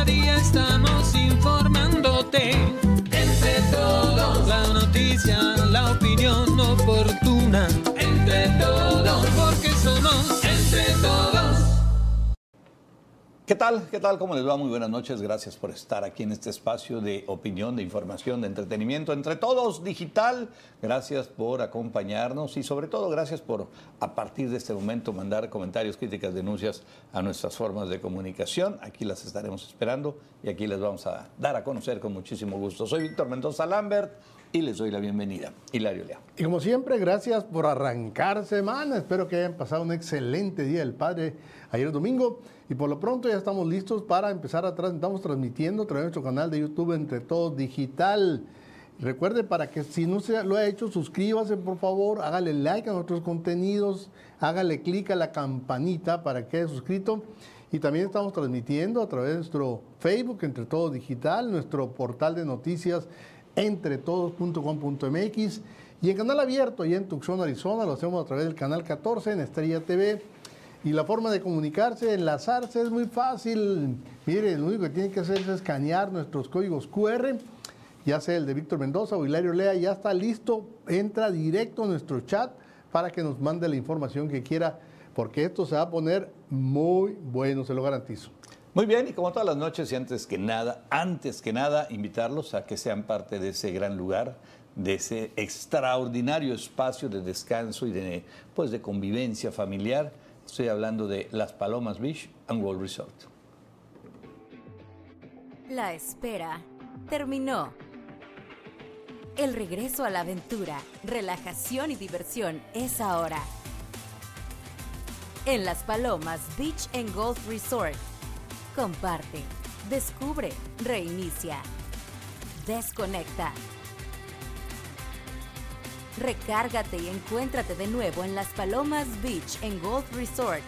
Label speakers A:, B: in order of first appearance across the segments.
A: Cada día estamos informándote.
B: ¿Qué tal? ¿Qué tal? ¿Cómo les va? Muy buenas noches. Gracias por estar aquí en este espacio de opinión, de información, de entretenimiento entre todos digital. Gracias por acompañarnos y sobre todo gracias por a partir de este momento mandar comentarios, críticas, denuncias a nuestras formas de comunicación. Aquí las estaremos esperando y aquí les vamos a dar a conocer con muchísimo gusto. Soy Víctor Mendoza Lambert y les doy la bienvenida. Hilario Lea.
C: Y como siempre, gracias por arrancar semana. Espero que hayan pasado un excelente día del Padre ayer domingo. Y por lo pronto ya estamos listos para empezar a estamos transmitiendo a través de nuestro canal de YouTube Entre Todos Digital. Recuerde para que si no se lo ha hecho, suscríbase por favor, hágale like a nuestros contenidos, hágale clic a la campanita para que quede suscrito. Y también estamos transmitiendo a través de nuestro Facebook Entre Todos Digital, nuestro portal de noticias entretodos.com.mx y en canal abierto y en Tucson, Arizona, lo hacemos a través del canal 14 en Estrella TV y la forma de comunicarse, enlazarse es muy fácil. Miren, lo único que tienen que hacer es escanear nuestros códigos QR, ya sea el de Víctor Mendoza o Hilario Lea, ya está listo. Entra directo a nuestro chat para que nos mande la información que quiera, porque esto se va a poner muy bueno, se lo garantizo.
B: Muy bien, y como todas las noches, y antes que nada, antes que nada, invitarlos a que sean parte de ese gran lugar, de ese extraordinario espacio de descanso y de, pues, de convivencia familiar Estoy hablando de Las Palomas Beach and World Resort.
D: La espera terminó. El regreso a la aventura, relajación y diversión es ahora. En Las Palomas Beach and Golf Resort. Comparte, descubre, reinicia, desconecta Recárgate y encuéntrate de nuevo en Las Palomas Beach en Golf Resort.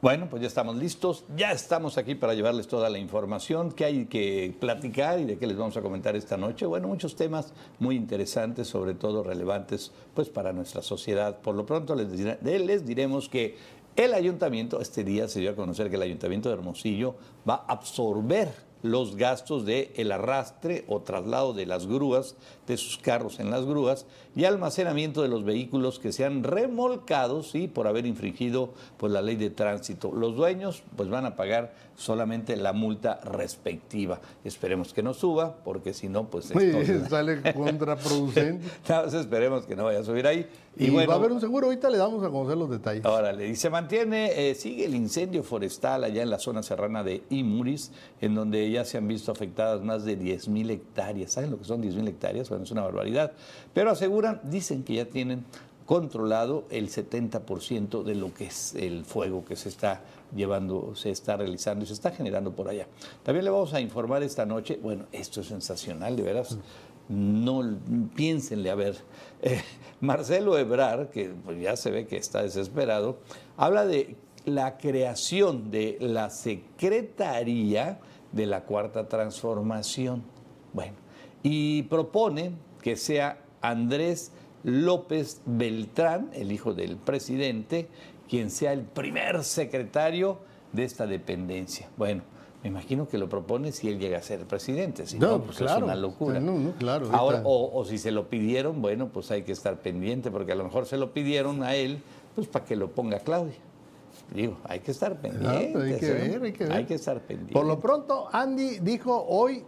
B: Bueno, pues ya estamos listos, ya estamos aquí para llevarles toda la información que hay que platicar y de qué les vamos a comentar esta noche. Bueno, muchos temas muy interesantes, sobre todo relevantes pues para nuestra sociedad. Por lo pronto les, les diremos que el ayuntamiento, este día se dio a conocer que el ayuntamiento de Hermosillo va a absorber los gastos de el arrastre o traslado de las grúas, de sus carros en las grúas y almacenamiento de los vehículos que sean remolcados y por haber infringido pues, la ley de tránsito. Los dueños pues van a pagar solamente la multa respectiva. Esperemos que no suba, porque si no, pues
C: esto sale contraproducente.
B: Entonces esperemos que no vaya a subir ahí.
C: Y, bueno, va a haber un seguro, ahorita le damos a conocer los detalles.
B: Órale, y se mantiene, eh, sigue el incendio forestal allá en la zona serrana de Imuris, en donde ya se han visto afectadas más de 10 mil hectáreas. ¿Saben lo que son 10 mil hectáreas? Es una barbaridad. Pero aseguran, dicen que ya tienen controlado el 70% de lo que es el fuego que se está llevando, se está realizando y se está generando por allá. También le vamos a informar esta noche, bueno, esto es sensacional, de veras, no piénsenle, a ver, eh, Marcelo Ebrar, que pues, ya se ve que está desesperado, habla de la creación de la Secretaría de la Cuarta Transformación. Bueno, y propone que sea Andrés López Beltrán, el hijo del presidente, quien sea el primer secretario de esta dependencia. Bueno, me imagino que lo propone si él llega a ser presidente, si no, pues es una locura.
C: claro,
B: Ahora, o, si se lo pidieron, bueno, pues hay que estar pendiente, porque a lo mejor se lo pidieron a él, pues para que lo ponga Claudia. Digo, hay que estar pendiente.
C: hay que ver, hay que ver.
B: Hay que estar pendiente.
C: Por lo pronto, Andy dijo hoy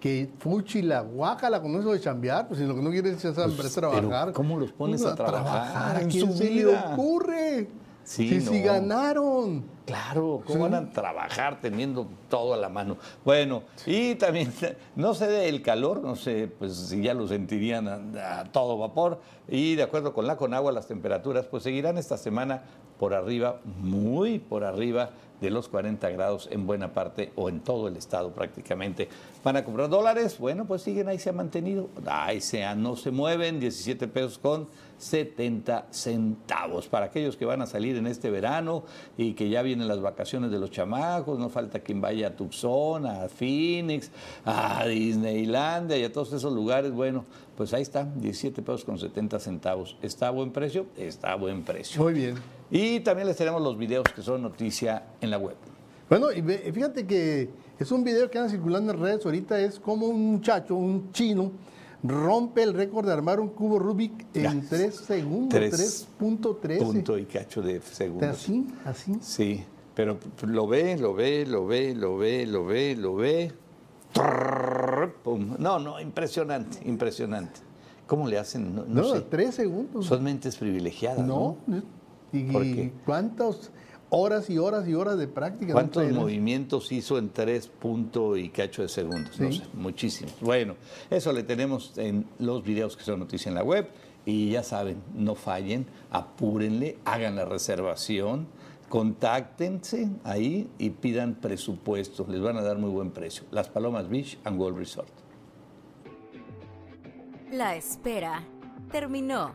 C: que fuchi la guácala con eso de chambear, pues si lo que no quiere es pues, trabajar.
B: ¿Cómo los pones a, trabajar?
C: ¿A quién se le ocurre? Sí, si ganaron.
B: Claro, ¿cómo van a trabajar teniendo todo a la mano? Bueno, y también, no sé del calor, no sé, pues si ya lo sentirían a, a, todo vapor, y de acuerdo con la Conagua, las temperaturas pues seguirán esta semana por arriba, muy por arriba de los 40 grados en buena parte o en todo el estado prácticamente. ¿Van a comprar dólares? Bueno, pues siguen ahí, se ha mantenido. Ahí se, no se mueven, 17 pesos con 70 centavos. Para aquellos que van a salir en este verano y que ya vienen las vacaciones de los chamacos, no falta quien vaya a Tucson, a Phoenix, a Disneylandia y a todos esos lugares. Bueno, pues ahí está, 17 pesos con 70 centavos. ¿Está a buen precio? Está a buen precio.
C: Muy bien.
B: Y también les tenemos los videos que son noticia en la web.
C: Bueno, y fíjate que es un video que anda circulando en redes ahorita, es como un muchacho, un chino, rompe el récord de armar un cubo Rubik en
B: Ya.
C: 3 segundos,
B: Tres
C: 3.13.
B: Punto y cacho de segundos.
C: Así, así.
B: Sí, pero lo ve, lo ve, lo ve, lo ve, lo ve, lo ve. No, no, impresionante, impresionante. ¿Cómo le hacen? No, no
C: No,
B: sé.
C: 3 segundos.
B: Son mentes privilegiadas, ¿no?
C: no. ¿Y,
B: ¿Por qué?
C: cuántas horas y horas y horas de práctica?
B: ¿Cuántos movimientos hizo en tres punto y cacho de segundos? No sé, muchísimos. Bueno, eso le tenemos en los videos que son noticia en la web. Y ya saben, no fallen, apúrenle, hagan la reservación, contáctense ahí y pidan presupuesto. Les van a dar muy buen precio. Las Palomas Beach and World Resort.
D: La espera terminó.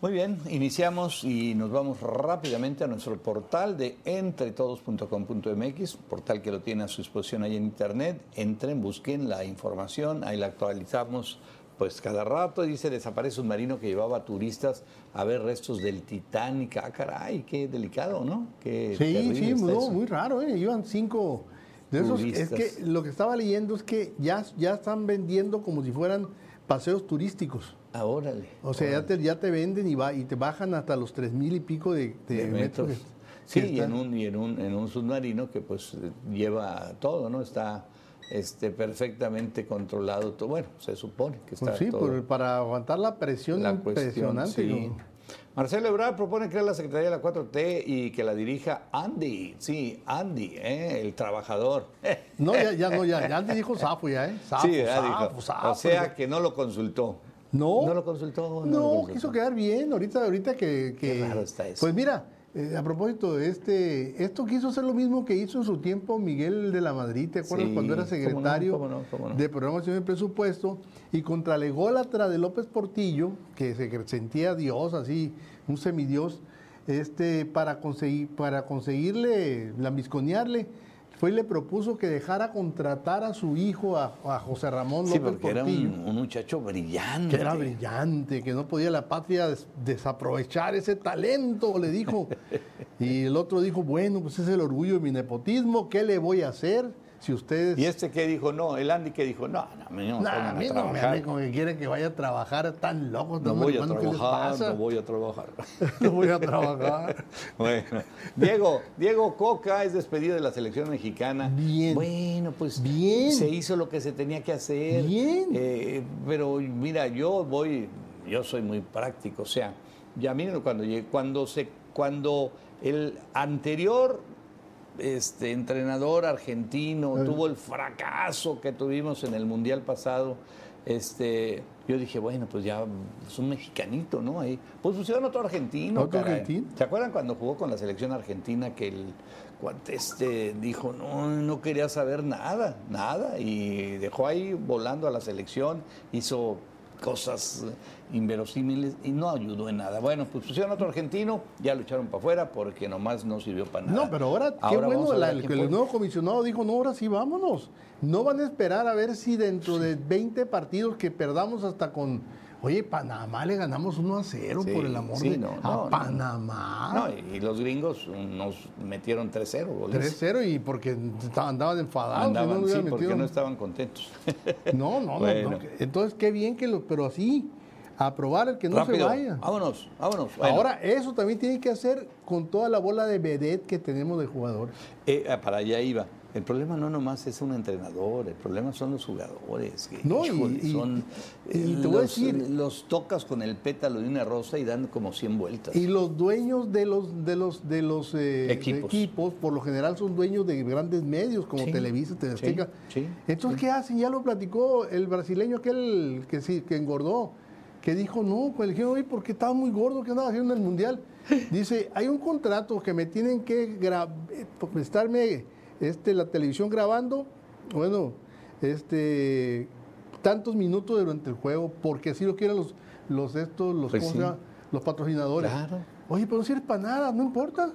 B: Muy bien, iniciamos y nos vamos rápidamente a nuestro portal de entretodos.com.mx, portal que lo tiene a su disposición ahí en internet. Entren, busquen la información, ahí la actualizamos pues cada rato. Dice, desaparece un marino que llevaba turistas a ver restos del Titanic. Ah, caray, qué delicado, ¿no? Qué
C: Sí, sí, no, muy raro, ¿eh? Iban cinco de esos. Es
B: Turistas.
C: que lo que estaba leyendo es que ya, ya están vendiendo como si fueran paseos turísticos.
B: Ah, órale.
C: O sea, ya te, ya te venden y, va, y te bajan hasta los tres mil y pico de, de
B: de
C: metros.
B: metros. Sí, y en, un, y en, un, en un submarino que pues lleva todo, ¿no? Está este, perfectamente controlado todo. Bueno, se supone que está
C: Pues sí,
B: todo.
C: por- para aguantar la presión
B: la cuestión,
C: impresionante.
B: sí.
C: ¿no?
B: Marcelo Ebrard propone crear la Secretaría de la 4T y que la dirija Andy, sí, Andy, ¿eh? el trabajador.
C: No, ya, ya no, ya, ya te dijo Zafo ya, ¿eh? Zafo,
B: sí, ya
C: Zafo,
B: dijo. O sea que no lo consultó.
C: No.
B: No lo consultó.
C: No,
B: lo consultó.
C: quiso quedar bien. Ahorita, ahorita que. que-
B: Qué raro está eso.
C: Pues mira, eh, a propósito de este, esto quiso hacer lo mismo que hizo en su tiempo Miguel de la Madrid, ¿te acuerdas
B: Sí,
C: cuando era
B: cómo no,
C: secretario
B: cómo no, cómo
C: de programación y presupuesto? Y contra la ególatra de López Portillo, que se sentía Dios, así, un semidios, este, para conseguir, para conseguirle, lambisconearle, fue y le propuso que dejara contratar a su hijo, a, a José Ramón
B: Sí,
C: López
B: porque era un, un muchacho brillante.
C: Que era brillante, que no podía la patria des- desaprovechar ese talento, le dijo. Y el otro dijo, bueno, pues es el orgullo de mi nepotismo, ¿qué le voy a hacer si ustedes...
B: Y este que dijo, no, el Andy que dijo, no, no, no me
C: Nah, a mí no me que quieren que vaya a trabajar, tan locos,
B: No voy a
C: hermano, ¿qué les
B: trabajar, no voy a trabajar.
C: No voy a trabajar.
B: bueno, Diego, Diego Coca es despedido de la selección mexicana.
C: Bien.
B: Bueno, pues
C: Bien.
B: se hizo lo que se tenía que hacer.
C: Bien.
B: Eh, pero mira, yo voy, yo soy muy práctico, o sea, ya miren cuando cuando se, cuando el anterior este entrenador argentino tuvo el fracaso que tuvimos en el mundial pasado. Este, yo dije, bueno, pues ya es un mexicanito, ¿no? Ahí, pues pusieron otro argentino.
C: ¿Otro argentino?
B: ¿Se acuerdan cuando jugó con la selección argentina que el este dijo, no, no quería saber nada, nada, y dejó ahí volando a la selección, hizo cosas inverosímiles y no ayudó en nada. Bueno, pues pusieron otro argentino, ya lo echaron para afuera porque nomás no sirvió para nada.
C: No, pero ahora, qué bueno, la- el, el nuevo comisionado dijo, no, ahora sí vámonos. No van a esperar a ver si dentro de 20 partidos que perdamos hasta con, oye, Panamá le ganamos 1 a 0
B: Sí,
C: por el amor
B: sí,
C: de
B: no,
C: a
B: no, no.
C: Panamá.
B: No, y y los gringos nos metieron 3-0. goles.
C: 3-0 y porque andaban enfadados.
B: Andaban, sí,
C: hubieran
B: porque
C: metido-
B: no estaban contentos.
C: No, no, no,
B: Bueno.
C: no, Entonces, qué bien que lo, pero así, aprobar el que no
B: Rápido,
C: se vaya.
B: vámonos, vámonos. Bueno,
C: Ahora, eso también tiene que hacer con toda la bola de vedette que tenemos de jugadores.
B: eh, ah, para allá iba. El problema no nomás es un entrenador, el problema son los jugadores. que,
C: No, y-
B: híjole,
C: y-
B: son,
C: y
B: eh,
C: te voy a
B: los,
C: decir-
B: los tocas con el pétalo de una rosa y dan como 100 vueltas.
C: Y los dueños de los de los de los eh,
B: Equipos.
C: equipos, por lo general son dueños de grandes medios como
B: Sí,
C: Televisa,
B: sí,
C: Televisa.
B: sí,
C: Entonces, ¿qué hacen? Ya lo platicó el brasileño aquel que sí que engordó. que dijo, no, pues le dijeron, oye, ¿por qué estaba muy gordo? ¿Qué andaba haciendo en el Mundial? Dice, hay un contrato que me tienen que eh, estarme este, la televisión grabando, bueno, este, tantos minutos durante el juego, porque así lo quieren los, los estos, los,
B: Pues
C: los patrocinadores.
B: Claro.
C: Oye, pero no sirve para nada, no importa.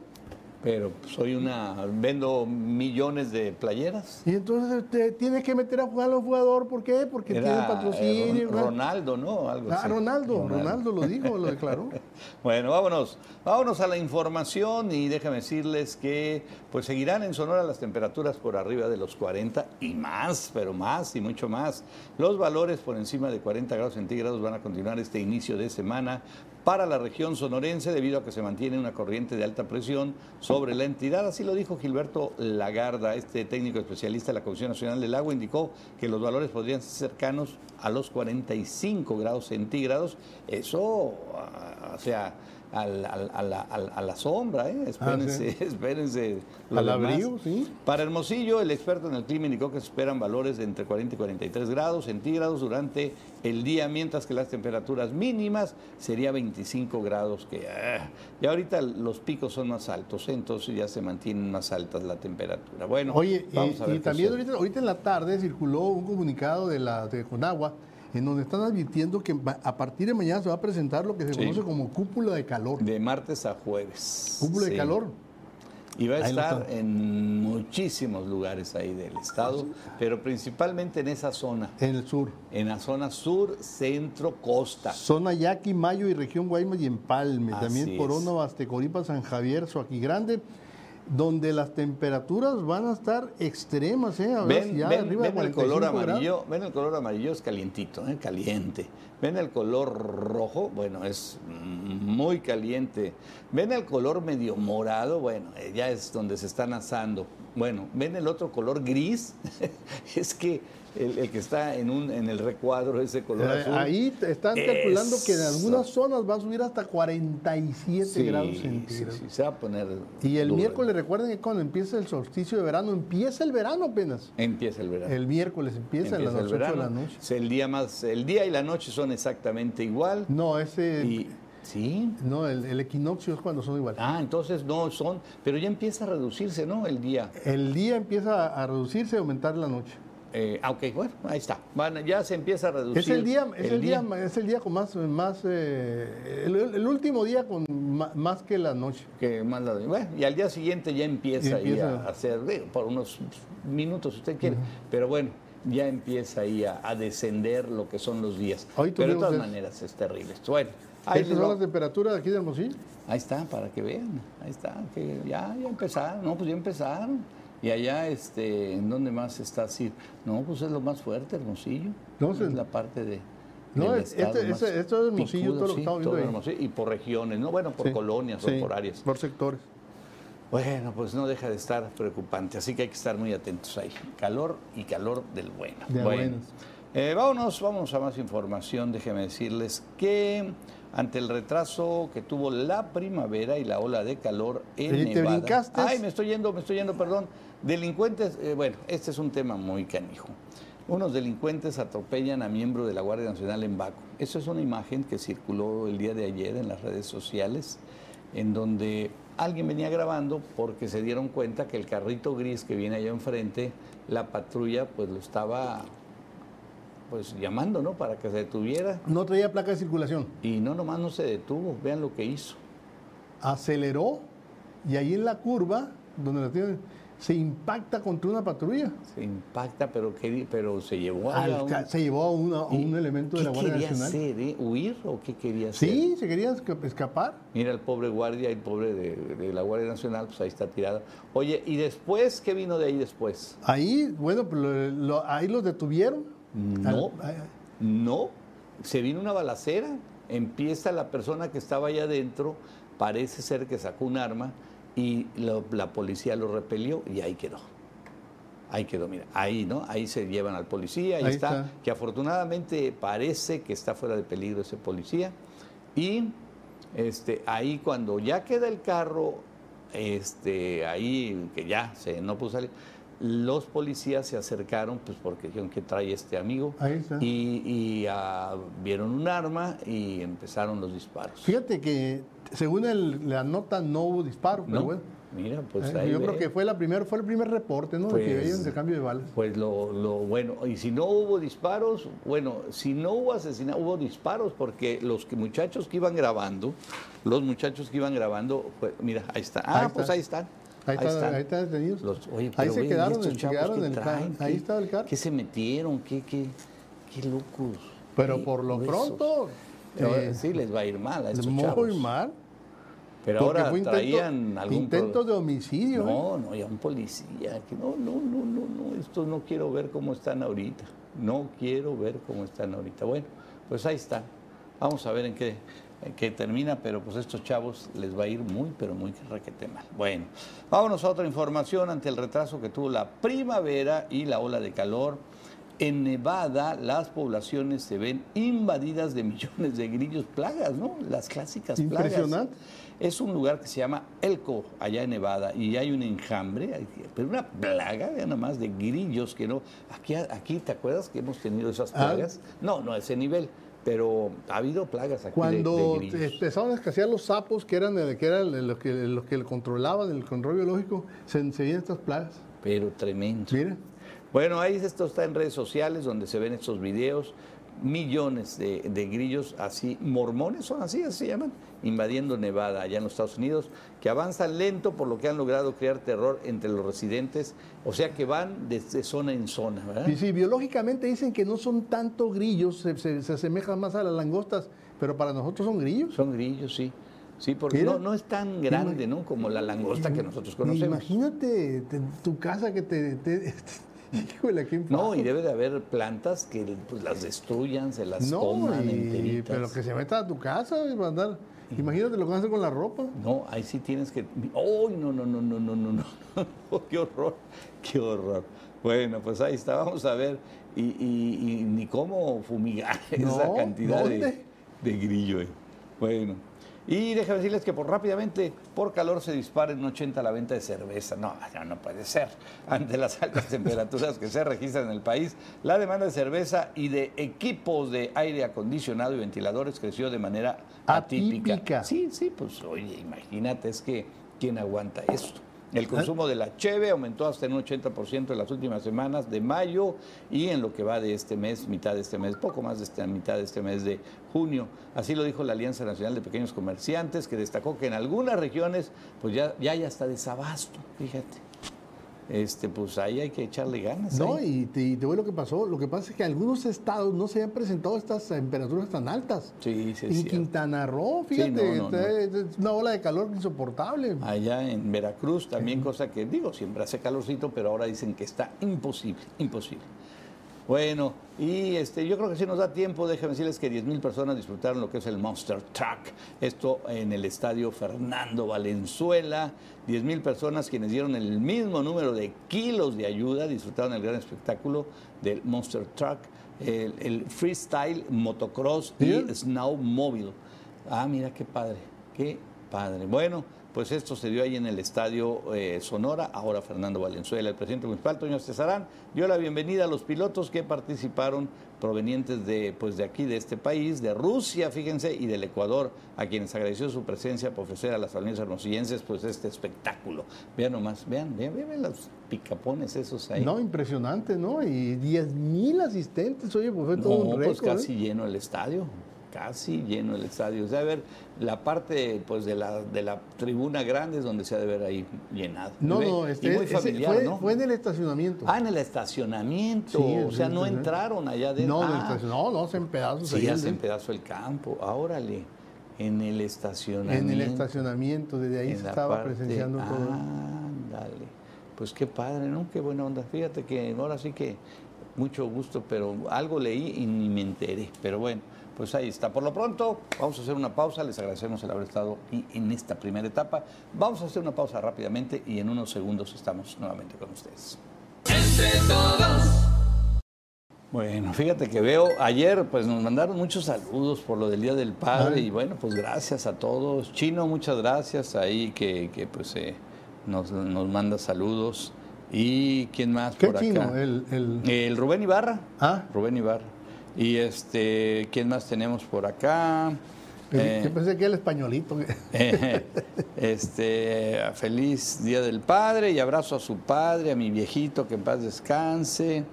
B: Pero soy una. Vendo millones de playeras.
C: Y entonces te tienes que meter a jugar a los jugadores, ¿por qué? Porque tiene
B: Era,
C: patrocinio.
B: eh, Ron- Ronaldo, ¿no? Algo
C: Ah,
B: así.
C: Ronaldo, Ronaldo lo dijo, lo declaró.
B: Bueno, vámonos, vámonos a la información y déjame decirles que pues seguirán en Sonora las temperaturas por arriba de los 40 y más, pero más y mucho más. Los valores por encima de 40 grados centígrados van a continuar este inicio de semana para la región sonorense debido a que se mantiene una corriente de alta presión sobre la entidad. Así lo dijo Gilberto Lagarda, este técnico especialista de la Comisión Nacional del Agua, indicó que los valores podrían ser cercanos a los 45 grados centígrados. Eso, ah, o sea, al- al- a, la, al- a la sombra, ¿eh? espérense, espérense. lo
C: Al abrigo, sí.
B: Para Hermosillo, el experto en el clima indicó que se esperan valores de entre 40 y 43 grados centígrados durante el día, mientras que las temperaturas mínimas sería 25 grados, que ah, ya ahorita los picos son más altos, ¿eh? entonces ya se mantienen más altas la temperatura. Bueno,
C: Oye, y-
B: vamos a ver
C: y, también ahorita, ahorita en la tarde circuló un comunicado de la de Conagua en donde están advirtiendo que a partir de mañana se va a presentar lo que se
B: Sí.
C: conoce como cúpula de calor.
B: De martes a jueves.
C: Cúpula de calor.
B: Y va a
C: Ahí
B: estar en muchísimos lugares ahí del estado, pero principalmente en esa zona,
C: En el sur.
B: en la zona sur, centro, costa.
C: Zona Yaqui, Mayo y región Guaymas y Empalme.
B: Así
C: También. Corona, Bastecoripa, San Javier, Soaquí Grande, donde las temperaturas van a estar extremas, ¿eh? A
B: Ven,
C: ya
B: ven-
C: arriba de
B: ven el color
C: 45 grados.
B: amarillo, ven el color amarillo es calientito, ¿eh? caliente. Ven el color rojo, bueno, es muy caliente. Ven el color medio morado, bueno, eh, ya es donde se están asando. Bueno, ven el otro color gris, es que el, el que está en un en el recuadro ese color
C: Eh,
B: azul.
C: Ahí están calculando que en algunas zonas va a subir hasta 47
B: Sí,
C: grados centígrados.
B: sí, se va a poner.
C: Y el
B: duro.
C: miércoles, recuerden que cuando empieza el solsticio de verano, empieza el verano apenas.
B: Empieza el verano.
C: El miércoles empieza, a
B: Empieza
C: las
B: el
C: 8 de la
B: verano.
C: noche.
B: Es el día más, el día y la noche son exactamente igual.
C: No, ese.
B: Y sí.
C: No, el, el equinoccio es cuando son iguales.
B: Ah, entonces no son, pero ya empieza a reducirse, ¿no? El día.
C: El día empieza a reducirse y aumentar la noche.
B: Eh, ok, bueno, ahí está. Van- ya se empieza a reducir.
C: Es el día, es el día, es el día con más, más eh, el, el último día con más, que la noche.
B: que más la- bueno, y al día siguiente ya empieza, ahí a hacer, digo, por unos minutos si usted quiere, pero bueno, ya empieza ahí a, a descender lo que son los días.
C: Hoy
B: pero de todas maneras es terrible. esto. Bueno, ahí,
C: son las temperaturas aquí de Hermosillo.
B: ahí está, para que vean, ahí está, que ya, ya empezaron, no, pues ya empezaron. Y allá, este, ¿en dónde más está así? No, pues es lo más fuerte, Hermosillo.
C: No,
B: es
C: se-
B: la parte de.
C: No, este- este- esto es Hermosillo,
B: picudo,
C: todo lo que
B: sí,
C: estamos viendo
B: todo
C: ahí.
B: Hermosillo, y por regiones, ¿no? Bueno, por
C: Sí.
B: colonias o
C: Sí,
B: por áreas.
C: Por sectores.
B: Bueno, pues no deja de estar preocupante, así que hay que estar muy atentos ahí. Calor y calor del bueno.
C: De
B: bueno. Eh, vámonos, vámonos a más información. Déjenme decirles que ante el retraso que tuvo la primavera y la ola de calor en
C: Oye, ¿te
B: Nevada.
C: brincaste?
B: Ay, me estoy yendo, me estoy yendo, perdón. Delincuentes, eh, bueno, este es un tema muy canijo. Unos delincuentes atropellan a miembro de la Guardia Nacional en Baco. Esa es una imagen que circuló el día de ayer en las redes sociales, en donde alguien venía grabando porque se dieron cuenta que el carrito gris que viene allá enfrente, la patrulla pues lo estaba pues llamando, ¿no? Para que se detuviera.
C: No traía placa de circulación.
B: Y no, nomás no se detuvo. Vean lo que hizo.
C: Aceleró y ahí en la curva, donde la tienen, se impacta contra una patrulla.
B: Se impacta, pero, quería- pero se llevó a
C: Alca- se llevó a, una- a un
B: ¿Y
C: elemento de la
B: ¿Qué
C: Guardia
B: quería
C: Nacional.
B: hacer? eh? ¿Huir o qué quería hacer?
C: Sí, se quería esca- escapar.
B: Mira el pobre guardia, el pobre de, de la Guardia Nacional, pues ahí está tirado. Oye, ¿y después qué vino de ahí después?
C: Ahí, bueno, pues lo- lo- ahí los detuvieron.
B: No,
C: Al- ay,
B: no. Se vino una balacera. Empieza la persona que estaba allá adentro, parece ser que sacó un arma y lo- la policía lo repelió y ahí quedó. Ahí quedó, mira, ahí, ¿no? Ahí se llevan al policía, ahí,
C: Ahí
B: está,
C: está.
B: que afortunadamente parece que está fuera de peligro ese policía. Y este, ahí cuando ya queda el carro, este, ahí que ya se no pudo salir, los policías se acercaron, pues porque dijeron que trae este amigo, y, y ah, vieron un arma y empezaron los disparos.
C: Fíjate que según la nota no hubo disparo, pero bueno.
B: Mira, pues
C: eh, Yo creo que fue, la primer, fue el primer reporte, ¿no? de que pues, había cambio de balas.
B: Pues lo, lo, bueno, y si no hubo disparos, bueno, si no hubo asesinato, hubo disparos porque los muchachos que iban grabando, los muchachos que iban grabando, mira, ahí está. Ah, pues ahí están.
C: Ahí, ahí, están. ahí están detenidos.
B: oye,
C: ahí se quedaron, se quedaron el. Ahí estaba el carro.
B: ¿Qué se metieron? ¿Qué, qué, qué locos?
C: Pero por lo pronto...
B: Eh, sí, les va a ir mal a estos
C: muy
B: chavos.
C: Mal.
B: Pero ahora traían algún
C: intento de homicidio.
B: No, ¿eh? no, ya un policía. Que no, no, no, no, no, esto no quiero ver cómo están ahorita. No quiero ver cómo están ahorita. Bueno, pues ahí está. Vamos a ver en qué, qué termina, pero pues estos chavos les va a ir muy, pero muy requete mal. Bueno, vámonos a otra información ante el retraso que tuvo la primavera y la ola de calor. En Nevada las poblaciones se ven invadidas de millones de grillos plagas, ¿no? Las clásicas plagas.
C: Impresionante.
B: Es un lugar que se llama Elko, allá en Nevada, y hay un enjambre, pero una plaga, nada más, de grillos que no. Aquí, aquí ¿te acuerdas que hemos tenido esas ah. plagas? No, no a ese nivel pero ha habido plagas aquí.
C: Cuando empezaron a escasear los sapos, que eran, que eran los, que, los que controlaban el control biológico, se, se estas plagas.
B: Pero tremendo.
C: Mira.
B: Bueno, ahí esto está en redes sociales donde se ven estos videos millones de, grillos así, mormones son así, así se llaman, invadiendo Nevada, allá en los Estados Unidos, que avanzan lento por lo que han logrado crear terror entre los residentes, o sea que van desde zona en zona, ¿verdad?
C: Sí, sí, biológicamente dicen que no son tanto grillos, se, asemejan más a las langostas, pero para nosotros son grillos.
B: Son grillos, sí. Sí, porque no, no, es tan grande, ¿no? Como la langosta que nosotros conocemos.
C: Imagínate tu casa que te
B: no, y debe de haber plantas que pues, las destruyan, se las coman enteritas.
C: Pero que se meta a tu casa y mandar. Imagínate lo que hacer con la ropa.
B: No, ahí sí tienes que. ¡Uy, no, no, no, no, no, no, no! ¡Qué horror! ¡Qué horror! Bueno, pues ahí está, vamos a ver. Y, ni cómo fumigar esa cantidad de, de, grillo. Eh. Bueno. Y déjame decirles que por rápidamente, por calor se dispara en 80 la venta de cerveza. No, no puede ser. Ante las altas temperaturas que se registran en el país, la demanda de cerveza y de equipos de aire acondicionado y ventiladores creció de manera atípica. Sí, sí, pues oye, imagínate, es que ¿quién aguanta esto? El consumo de la cheve aumentó hasta un 80% en las últimas semanas de mayo y en lo que va de este mes, mitad de este mes, poco más de esta mitad de este mes de junio. Así lo dijo la Alianza Nacional de Pequeños Comerciantes, que destacó que en algunas regiones pues ya, ya hay hasta desabasto, fíjate este, pues ahí hay que echarle ganas.
C: No, y te, voy lo que pasó. Lo que pasa es que algunos estados no se habían presentado estas temperaturas tan altas.
B: Sí, sí,
C: En Quintana Roo, fíjate, es una ola de calor insoportable.
B: Allá en Veracruz también, cosa que digo, siempre hace calorcito, pero ahora dicen que está imposible, imposible. Bueno, y este, yo creo que si nos da tiempo, déjenme decirles que 10.000 personas disfrutaron lo que es el Monster Truck. Esto en el estadio Fernando Valenzuela. 10.000 personas quienes dieron el mismo número de kilos de ayuda, disfrutaron el gran espectáculo del Monster Truck, el, freestyle, motocross y snowmobile. Ah, mira qué padre, qué padre. Bueno, pues esto se dio ahí en el Estadio eh, Sonora, ahora Fernando Valenzuela, el presidente municipal, Toño Cesarán, dio la bienvenida a los pilotos que participaron provenientes de, pues de aquí, de este país, de Rusia, fíjense, y del Ecuador, a quienes agradeció su presencia por ofrecer a las familias hermosillenses pues este espectáculo. Vean nomás, vean, vean, vean los picapones esos ahí.
C: No, impresionante, ¿no? Y 10 mil asistentes, oye, pues fue todo un pues
B: récord. pues casi lleno el estadio casi lleno el estadio. O sea, a ver, la parte pues de la, de la tribuna grande es donde se ha de ver ahí llenado.
C: No, no, este, muy familiar, fue, ¿no? fue, en el estacionamiento.
B: Ah, en el estacionamiento. o sea, no entraron allá
C: dentro. No, ah, no, no, se pedazos.
B: Sí, se en pedazos el campo. Ahora en el estacionamiento.
C: En el estacionamiento, desde ahí se estaba presenciando todo.
B: Ándale. Pues qué padre, ¿no? Qué buena onda. Fíjate que ahora sí que mucho gusto, pero algo leí y ni me enteré. Pero bueno. Pues ahí está. Por lo pronto, vamos a hacer una pausa. Les agradecemos el haber estado aquí en esta primera etapa. Vamos a hacer una pausa rápidamente y en unos segundos estamos nuevamente con ustedes. Entre todos. Bueno, fíjate que veo, ayer pues nos mandaron muchos saludos por lo del Día del Padre y bueno, pues gracias a todos. Chino, muchas gracias ahí que, que pues eh, nos, nos manda saludos. ¿Y quién más
C: ¿Qué
B: por
C: chino?
B: acá?
C: El, el-
B: El Rubén Ibarra.
C: Ah.
B: Rubén Ibarra. Y este, ¿quién más tenemos por acá? Eh,
C: Yo pensé que era el españolito.
B: eh, este, feliz Día del Padre y abrazo a su padre, a mi viejito, que en paz descanse.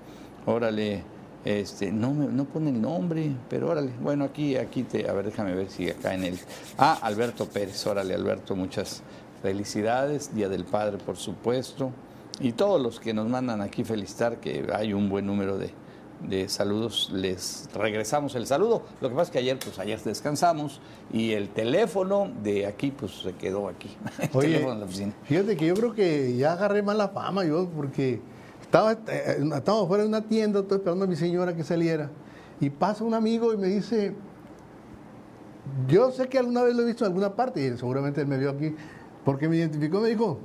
B: Órale, este, no, me, no pone el nombre, pero órale. Bueno, aquí, aquí te, a ver, déjame ver si acá en el. Ah, Alberto Pérez, órale, Alberto, muchas felicidades. Día del Padre, por supuesto. Y todos los que nos mandan aquí felicitar, que hay un buen número de, de saludos, les regresamos el saludo. Lo que pasa es que ayer, pues ayer descansamos y el teléfono de aquí, pues se quedó aquí. El
C: Oye,
B: teléfono de la oficina.
C: fíjate que yo creo que ya agarré mala fama yo, porque estaba, eh, estábamos fuera de una tienda, estoy esperando a mi señora que saliera, y pasa un amigo y me dice, yo sé que alguna vez lo he visto en alguna parte, y seguramente él me vio aquí, porque me identificó me dijo,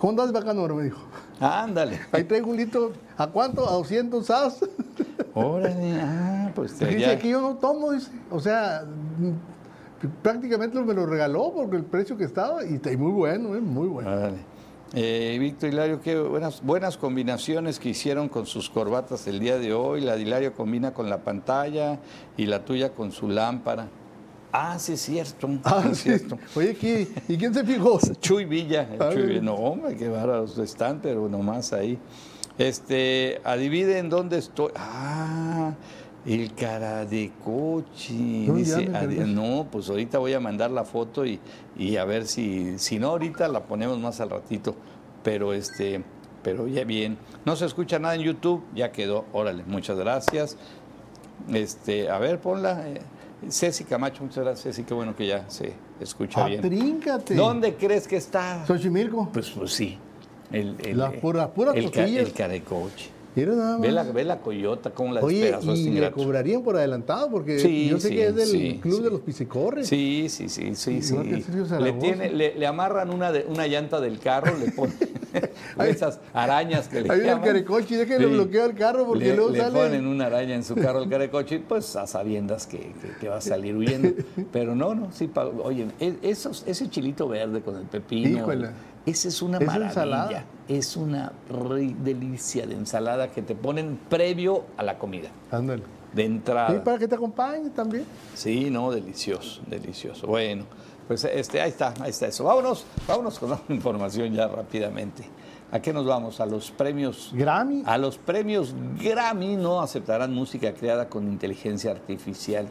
C: ¿cómo andas Bacanora? Me dijo.
B: Ándale.
C: Ahí traigo un litro, ¿a cuánto? ¿A 200 sas?
B: Órale, ah, pues te-
C: Dice que yo no tomo, dice. O sea, prácticamente me lo regaló porque el precio que estaba, y muy bueno, eh, muy bueno.
B: Órale. Eh, Víctor Hilario, qué buenas, buenas combinaciones que hicieron con sus corbatas el día de hoy. La de Hilario combina con la pantalla y la tuya con su lámpara. Ah, sí, es cierto.
C: Ah,
B: es
C: sí.
B: cierto.
C: Oye, ¿qué? ¿y quién se fijó?
B: Chuy Villa.
C: Ah,
B: Chuy. Villa. No, hombre, qué bárbaros están, pero nomás ahí. Este, adivinen dónde estoy. Ah, el cara de coche.
C: ¿Dónde
B: Dice, no, pues ahorita voy a mandar la foto y, y a ver si, si no ahorita la ponemos más al ratito. Pero este, pero ya bien. No se escucha nada en YouTube, ya quedó. Órale, muchas gracias. Este, a ver, ponla. Eh, Ceci Camacho, muchas gracias, Ceci, qué bueno que ya se escucha bien.
C: Atríncate.
B: ¿Dónde crees que está?
C: Xochimilco.
B: Pues, pues sí. El, el,
C: Las puras- puras
B: el, ca- el carecoche.
C: Mira nada más.
B: Ve la, ve la coyota, cómo la
C: Oye,
B: despedazó
C: y le cobrarían por adelantado porque
B: Sí,
C: yo sé
B: sí,
C: que es del
B: sí,
C: club de los piscicorres.
B: Sí, sí, sí, sí,
C: que Sergio
B: Le, tiene, le, le amarran una, de, una llanta del carro, le ponen esas arañas que le
C: Ahí viene el
B: llaman.
C: carecoche, déjenlo
B: Sí.
C: bloquear el carro porque
B: le,
C: luego
B: le
C: sale.
B: ponen una araña en su carro el carecoche y pues a sabiendas que, que- que va a salir huyendo. Pero no, no, sí, oye, e- esos, ese chilito verde con el pepino,
C: Híjole.
B: Esa es una
C: Es
B: maravilla.
C: ensalada.
B: Es una delicia de ensalada que te ponen previo a la comida,
C: Ándale.
B: de entrada.
C: Y para que te acompañe también.
B: Sí, no, delicioso, delicioso. Bueno, pues este, ahí está, ahí está eso. Vámonos, vámonos con la información ya rápidamente. ¿A qué nos vamos? A los premios.
C: Grammy.
B: A los premios Grammy no aceptarán música creada con inteligencia artificial.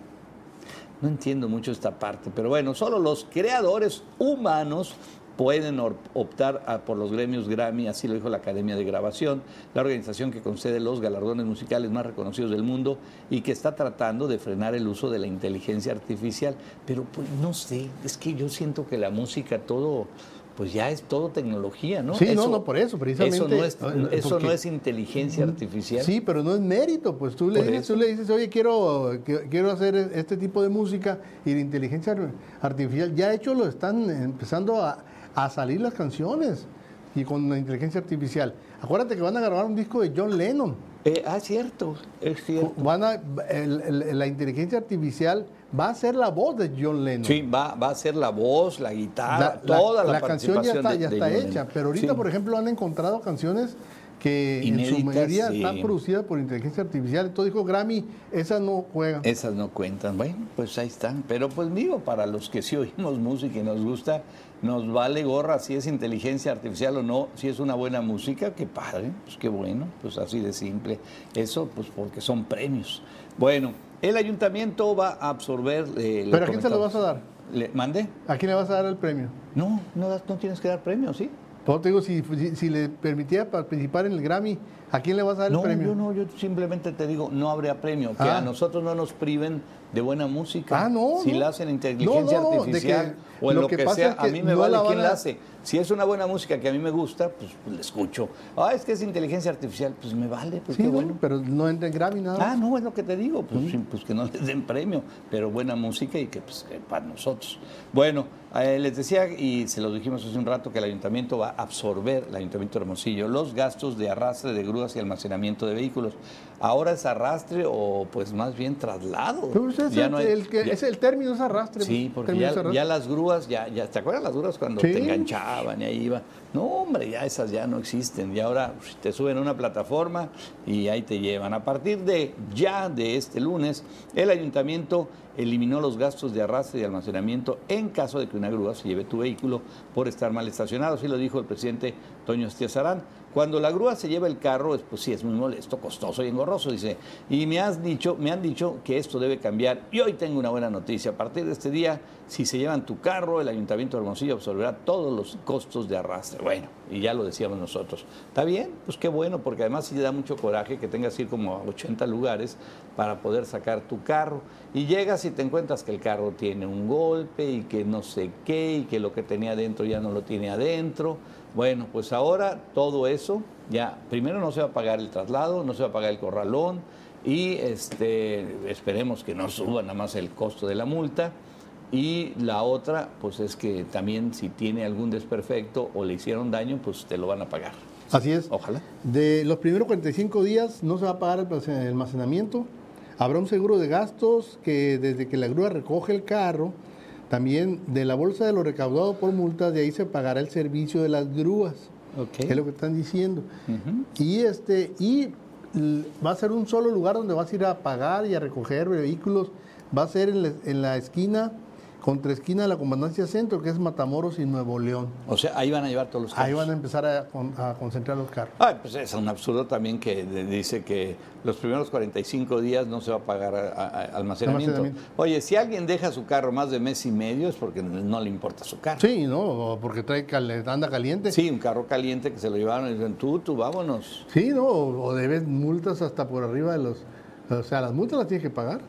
B: No entiendo mucho esta parte, pero bueno, solo los creadores humanos pueden optar a- por los gremios Grammy, así lo dijo la Academia de Grabación, la organización que concede los galardones musicales más reconocidos del mundo y que está tratando de frenar el uso de la inteligencia artificial. Pero pues no sé, es que yo siento que la música todo, pues ya es todo tecnología, ¿no?
C: Sí, no, no, por eso, precisamente,
B: Eso no es, eso
C: porque-
B: no es inteligencia artificial.
C: Sí, pero no es mérito, pues tú le, dices, tú le dices, oye, quiero, quiero hacer este tipo de música y la inteligencia ar- artificial, ya hecho lo están empezando a, a salir las canciones y con la inteligencia artificial. Acuérdate que van a grabar un disco de John Lennon.
B: Eh, ah, cierto, es cierto.
C: Van a, el- el- la inteligencia artificial va a ser la voz de John Lennon.
B: Sí, va, va a ser la voz, la guitarra,
C: la,
B: toda la,
C: canción ya está,
B: de-
C: ya está hecha, pero ahorita,
B: Sí.
C: por ejemplo, han encontrado canciones que en su mayoría
B: sí.
C: están producidas por inteligencia artificial. Entonces dijo Grammy, esas no juegan.
B: Esas no cuentan. Bueno, pues ahí están. Pero pues digo, para los que sí oímos música y nos gusta, nos vale gorra si es inteligencia artificial o no, si es una buena música, qué padre, pues qué bueno, pues así de simple. Eso pues porque son premios. Bueno, el ayuntamiento va a absorber... eh,
C: ¿Pero a quién se lo vas a dar?
B: ¿Le mandé?
C: ¿A quién le vas a dar el premio?
B: No, no, no tienes que dar premios, ¿sí?
C: Todo te digo, si, si, si le permitía participar en el Grammy, ¿a quién le vas a dar
B: No,
C: el premio?
B: yo no, yo simplemente te digo, no habría premio. Que
C: Ah.
B: a nosotros no nos priven de buena música.
C: Ah, no,
B: Si
C: no.
B: la hacen inteligencia
C: No, no,
B: artificial o en
C: lo
B: lo
C: que
B: que, sea,
C: es que
B: a mí me
C: no
B: vale
C: la
B: quién la hace. Si es una buena música que a mí me gusta, pues, pues, la escucho. Ah, es que es inteligencia artificial, pues me vale, pues
C: Sí,
B: qué bueno.
C: pero no entra en Grammy nada.
B: Ah, no, es lo que te digo, pues, pues que no les den premio, pero buena música y que pues que para nosotros. Bueno, eh, les decía, y se lo dijimos hace un rato, que el ayuntamiento va a absorber, el ayuntamiento de Hermosillo, los gastos de arrastre de grúas y almacenamiento de vehículos. Ahora es arrastre o pues más bien traslado.
C: Es,
B: Ya
C: el,
B: no hay-
C: el que-
B: ya-
C: es el término es arrastre.
B: Sí,
C: pues,
B: porque ya,
C: es arrastre.
B: ya las grúas, ya, ya, ¿te acuerdas las grúas cuando
C: Sí,
B: te enganchabas bajaban y ahí iba. No, hombre, ya esas ya no existen. Y ahora pues, te suben a una plataforma y ahí te llevan. A partir de ya de este lunes, el ayuntamiento eliminó los gastos de arrastre y almacenamiento en caso de que una grúa se lleve tu vehículo por estar mal estacionado. Así lo dijo el presidente Toño Estiazarán. Cuando la grúa se lleva el carro, pues sí, es muy molesto, costoso y engorroso, dice. Y me, has dicho, me han dicho que esto debe cambiar. Y hoy tengo una buena noticia. A partir de este día, si se llevan tu carro, el Ayuntamiento de Hermosillo absorberá todos los costos de arrastre. Bueno, y ya lo decíamos nosotros. ¿Está bien? Pues qué bueno, porque además sí da mucho coraje que tengas que ir como a 80 lugares para poder sacar tu carro. Y llegas y te encuentras que el carro tiene un golpe y que no sé qué, y que lo que tenía adentro ya no lo tiene adentro. Bueno, pues ahora todo eso, ya, primero no se va a pagar el traslado, no se va a pagar el corralón y este, esperemos que no suba nada más el costo de la multa. Y la otra, pues es que también si tiene algún desperfecto o le hicieron daño, pues te lo van a pagar.
C: Así es.
B: Ojalá.
C: De los primeros 45 días no se va a pagar el almacenamiento. Habrá un seguro de gastos que desde que la grúa recoge el carro, también de la bolsa de lo recaudado por multas, de ahí se pagará el servicio de las grúas.
B: Ok.
C: Es lo que están diciendo. Y este y va a ser un solo lugar donde vas a ir a pagar y a recoger vehículos. Va a ser en la, en la esquina, contra esquina de la Comandancia Centro, que es Matamoros y Nuevo León.
B: O sea, ahí van a llevar todos los carros.
C: Ahí van a empezar a, con- a concentrar los carros.
B: Ay, pues es un absurdo también que dice que los primeros 45 días no se va a pagar a- a- a- almacenamiento.
C: Almacenamiento.
B: Oye, si alguien deja su carro más de mes y medio es porque no le importa su carro.
C: Sí, ¿no? Porque trae anda caliente.
B: Sí, un carro caliente que se lo llevaron y dicen, tú, tú, vámonos.
C: Sí, ¿no? O, o debes multas hasta por arriba de los... O sea, las multas las tienes que pagar.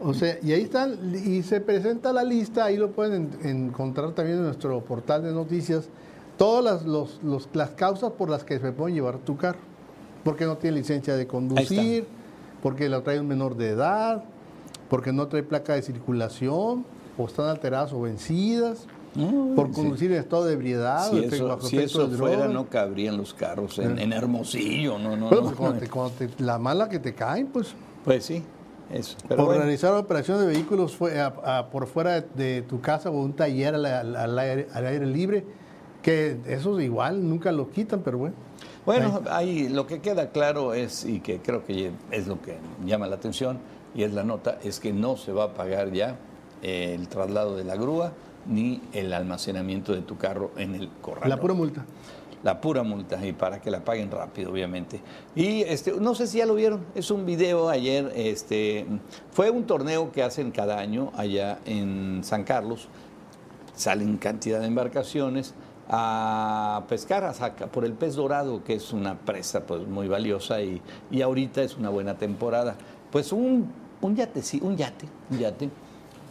C: O sea, y ahí están, y se presenta la lista, ahí lo pueden en- encontrar también en nuestro portal de noticias, todas las, los- los- las causas por las que se pueden llevar tu carro. Porque no tiene licencia de conducir, porque lo trae un menor de edad, porque no trae placa de circulación, o están alteradas o vencidas, por
B: sí.
C: conducir en estado de ebriedad,
B: Si
C: efecto-
B: eso,
C: bajo
B: si
C: efecto
B: eso
C: de
B: fuera,
C: droga.
B: no cabrían los carros en, en Hermosillo, no, no,
C: Bueno,
B: no.
C: pues cuando te- cuando te- la mala que te caen, pues
B: Pues sí, eso. Pero
C: por
B: bueno.
C: realizar operaciones de vehículos fue, a- a- por fuera de, tu casa o un taller al, al- al aire, al aire libre, que esos igual nunca lo quitan, pero bueno.
B: Bueno, ahí lo que queda claro es, y que creo que es lo que llama la atención, y es la nota, es que no se va a pagar ya eh, el traslado de la grúa ni el almacenamiento de tu carro en el corral.
C: La pura multa.
B: La pura multa, y para que la paguen rápido, obviamente. Y este, no sé si ya lo vieron, es un video ayer, este, fue un torneo que hacen cada año allá en San Carlos, salen cantidad de embarcaciones a pescar a saca por el pez dorado, que es una presa pues muy valiosa y, y ahorita es una buena temporada. Pues un, un yate, sí, un yate, un yate,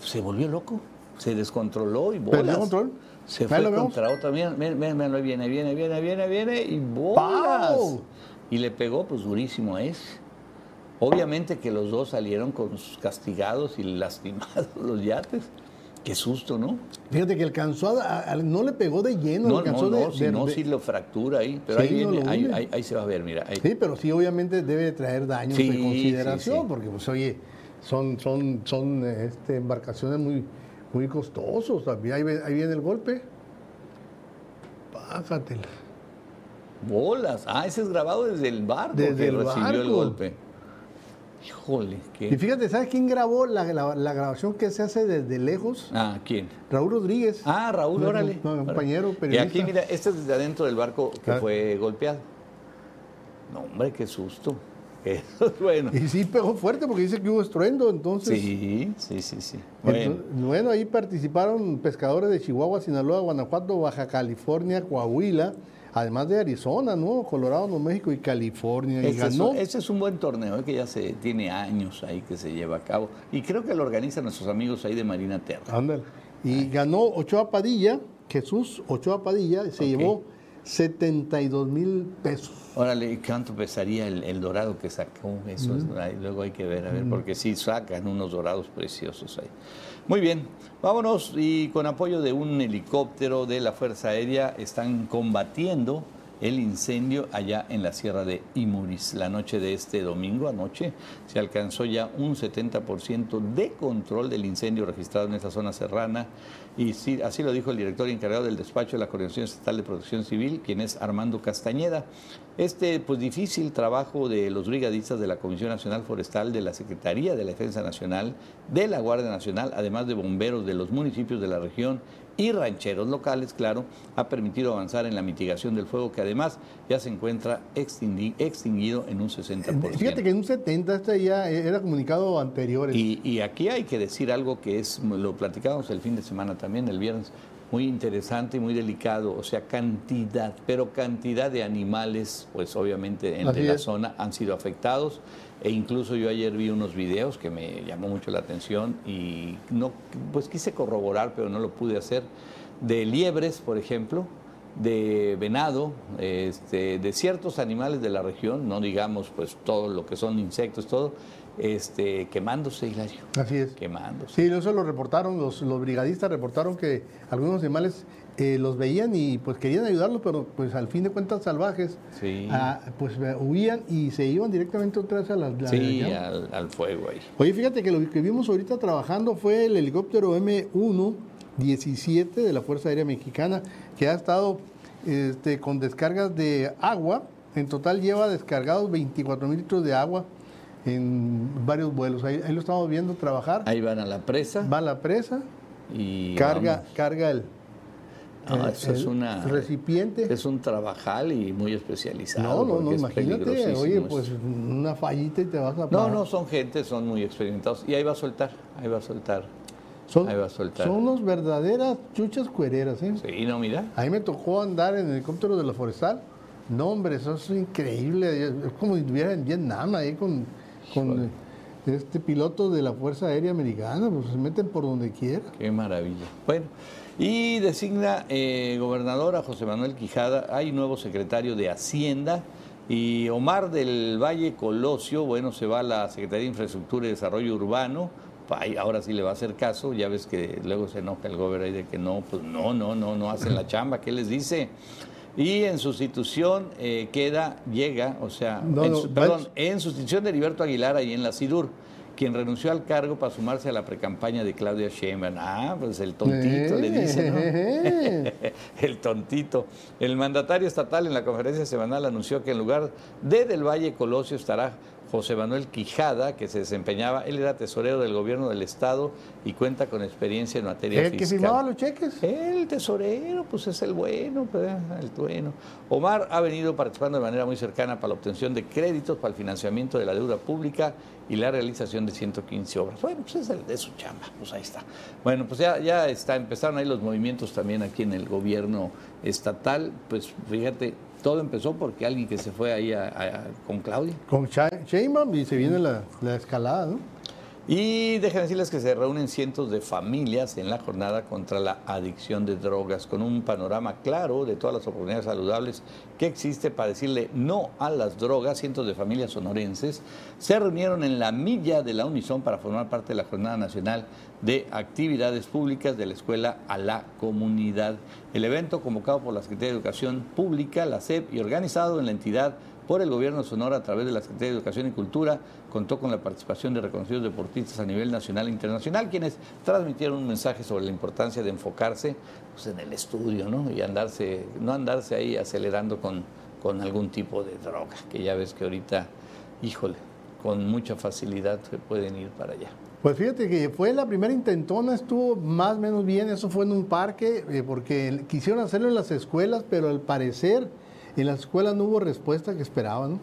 B: se volvió loco, se descontroló y bolas.
C: ¿Perdió control?
B: Se fue contra otra, mira, mira, mira, viene, viene, viene, viene, viene y bolas.
C: ¡Pau!
B: Y le pegó pues durísimo a ese. Obviamente que los dos salieron con sus castigados y lastimados los yates. Qué susto, ¿no?
C: Fíjate que alcanzó a, a- no le pegó de lleno,
B: No,
C: alcanzó
B: no,
C: de,
B: no, si
C: de-
B: no,
C: de-
B: sí lo fractura ahí. Pero
C: Sí,
B: ahí
C: no
B: viene, ahí, ahí- ahí se va a ver, mira. ahí.
C: Sí, pero sí, obviamente debe traer daños
B: Sí,
C: de consideración,
B: sí.
C: porque, pues, oye, son, son, son este, embarcaciones muy, muy costosos. También ahí, viene el golpe. Pájatela.
B: Bolas. Ah, ese es grabado desde el barco
C: Desde
B: que
C: el
B: recibió el
C: barco.
B: golpe. Híjole,
C: Y
B: qué.
C: fíjate, ¿sabes quién grabó la, la- la grabación que se hace desde lejos?
B: Ah, ¿quién?
C: Raúl Rodríguez.
B: Ah, Raúl,
C: No,
B: órale.
C: no, un compañero
B: Y
C: periodista.
B: aquí, mira, este es desde adentro del barco que
C: Ah.
B: fue golpeado. No, hombre, qué susto. Eso es bueno.
C: Y sí pegó fuerte porque dice que hubo estruendo, entonces...
B: Sí, sí, sí, sí.
C: Bueno.
B: Bueno,
C: bueno, ahí participaron pescadores de Chihuahua, Sinaloa, Guanajuato, Baja California, Coahuila, además de Arizona, ¿no? Colorado, Nuevo México y California.
B: Este
C: ganó.
B: un, este es un buen torneo eh, que ya se tiene años ahí que se lleva a cabo. Y creo que lo organizan nuestros amigos ahí de Marina Terra.
C: Ándale. Y ganó Ochoa Padilla, Jesús Ochoa Padilla, se llevó 72 mil pesos.
B: Órale, ¿y cuánto pesaría el, el dorado que sacó? Eso es- ahí luego hay que ver, a ver, porque sí sacan unos dorados preciosos ahí. Muy bien, vámonos y con apoyo de un helicóptero de la Fuerza Aérea están combatiendo el incendio allá en la sierra de Imuris. La noche de este domingo, anoche, se alcanzó ya un 70% de control del incendio registrado en esa zona serrana y sí, así lo dijo el director encargado del despacho de la Coordinación Estatal de Protección Civil, quien es Armando Castañeda. Este pues difícil trabajo de los brigadistas de la Comisión Nacional Forestal, de la Secretaría de la Defensa Nacional, de la Guardia Nacional, además de bomberos de los municipios de la región y rancheros locales, claro, ha permitido avanzar en la mitigación del fuego que además ya se encuentra extinguido en un 60%.
C: Fíjate que en un 70 este ya era comunicado anterior.
B: Y, y aquí hay que decir algo que es, lo platicábamos el fin de semana también, el viernes, muy interesante y muy delicado, o sea, cantidad, pero cantidad de animales, pues obviamente en la zona han sido afectados. E incluso yo ayer vi unos videos que me llamó mucho la atención y no, pues quise corroborar, pero no lo pude hacer, de liebres, por ejemplo, de venado, este, de ciertos animales de la región, no digamos pues todo lo que son insectos, todo, este, quemándose, Hilario.
C: Así es.
B: Quemándose.
C: Sí, eso lo reportaron, los, los brigadistas reportaron que algunos animales eh, los veían y pues querían ayudarlos, pero pues al fin de cuentas salvajes, ah, pues huían y se iban directamente otra vez a la...
B: sí, al, fuego ahí.
C: Oye, fíjate que lo que vimos ahorita trabajando fue el helicóptero M1-17 de la Fuerza Aérea Mexicana, que ha estado este, con descargas de agua, en total lleva descargados 24 mil litros de agua en varios vuelos. Ahí, lo estamos viendo trabajar.
B: Ahí van a la presa.
C: Va a la presa
B: y
C: carga, carga el,
B: eso es una,
C: recipiente.
B: Es un trabajal y muy especializado.
C: No, no, no, imagínate, oye, pues una fallita y te vas a
B: No, no, son gente, son muy experimentados. Y ahí va a soltar, ahí va a soltar.
C: Son, ahí va a soltar. Son unos verdaderas chuchas cuereras, ¿eh?
B: Sí, no, mira.
C: Ahí me tocó andar en el helicóptero de la forestal. No, hombre, eso es increíble. Es como si estuviera en Vietnam ahí con con este piloto de la Fuerza Aérea Americana, pues se meten por donde quiera.
B: Qué maravilla. Bueno, y designa eh, gobernador a José Manuel Quijada, hay nuevo secretario de Hacienda. Y Omar del Valle Colosio, bueno, se va a la Secretaría de Infraestructura y Desarrollo Urbano, ahora sí le va a hacer caso, ya ves que luego se enoja el gobernador de que no, pues no, no, no, no hacen la chamba, ¿qué les dice? Y en sustitución eh, queda, llega, o sea, en, perdón, en sustitución de Heriberto Aguilar ahí en la SIDUR, quien renunció al cargo para sumarse a la precampaña de Claudia Sheinbaum. Ah, pues el tontito le dice, ¿no? el tontito. El mandatario estatal en la conferencia semanal anunció que en lugar de Del Valle Colosio estará José Manuel Quijada, que se desempeñaba, él era tesorero del gobierno del Estado y cuenta con experiencia en materia fiscal.
C: ¿El que firmaba los cheques?
B: El tesorero, pues es el bueno, pues, el bueno. Omar ha venido participando de manera muy cercana para la obtención de créditos para el financiamiento de la deuda pública y la realización de 115 obras. Bueno, pues es el de su chamba, pues ahí está. Bueno, pues ya, ya está, empezaron ahí los movimientos también aquí en el gobierno estatal, pues fíjate, todo empezó porque alguien que se fue ahí con Claudia.
C: Con Sheinbaum y se viene la, la escalada, ¿no?
B: Y déjenme decirles que se reúnen cientos de familias en la jornada contra la adicción de drogas, con un panorama claro de todas las oportunidades saludables que existe para decirle no a las drogas. Cientos de familias sonorenses se reunieron en la milla de la Unison para formar parte de la Jornada Nacional de Actividades Públicas de la Escuela a la Comunidad. El evento, convocado por la Secretaría de Educación Pública, la SEP, y organizado en la entidad por el gobierno de Sonora a través de la Secretaría de Educación y Cultura, contó con la participación de reconocidos deportistas a nivel nacional e internacional, quienes transmitieron un mensaje sobre la importancia de enfocarse pues, en el estudio, ¿no? Y andarse, no andarse ahí acelerando con, con algún tipo de droga, que ya ves que ahorita, híjole, con mucha facilidad se pueden ir para allá.
C: Pues fíjate que fue la primera intentona, estuvo más o menos bien, eso fue en un parque, eh, porque quisieron hacerlo en las escuelas, pero al parecer en las escuelas no hubo respuesta que esperaban.